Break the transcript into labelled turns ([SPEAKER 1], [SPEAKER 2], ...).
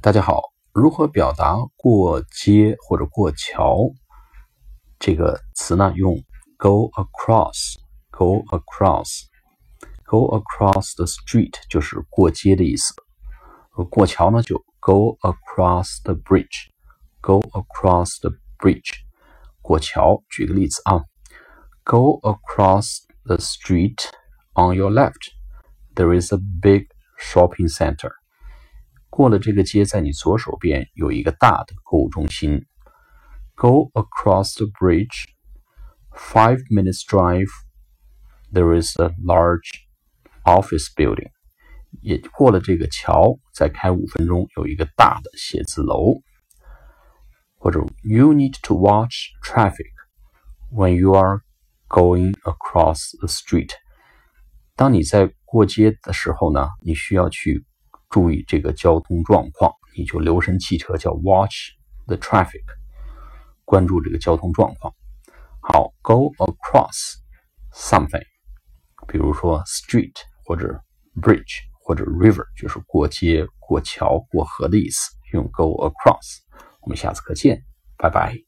[SPEAKER 1] 大家好，如何表达过街或者过桥这个词呢？用 go across，go across，go across the street 就是过街的意思。过桥呢就 go across the bridge，go across the bridge，过桥。举个例子啊，go across the street on your left，there is a big shopping center。 过了这个街，在你左手边有一个大的购物中心。Go across the bridge. Five minutes drive. There is a large office building. 也过了这个桥，再开五分钟，有一个大的写字楼。或者，You need to watch traffic when you are going across the street. 当你在过街的时候呢，你需要去。 注意这个交通状况，你就留神汽车，叫 watch the traffic，关注这个交通状况。好，go across something，比如说 street 或者 bridge 或者 river，就是过街、过桥、过河的意思，用 go across。我们下次课见，拜拜。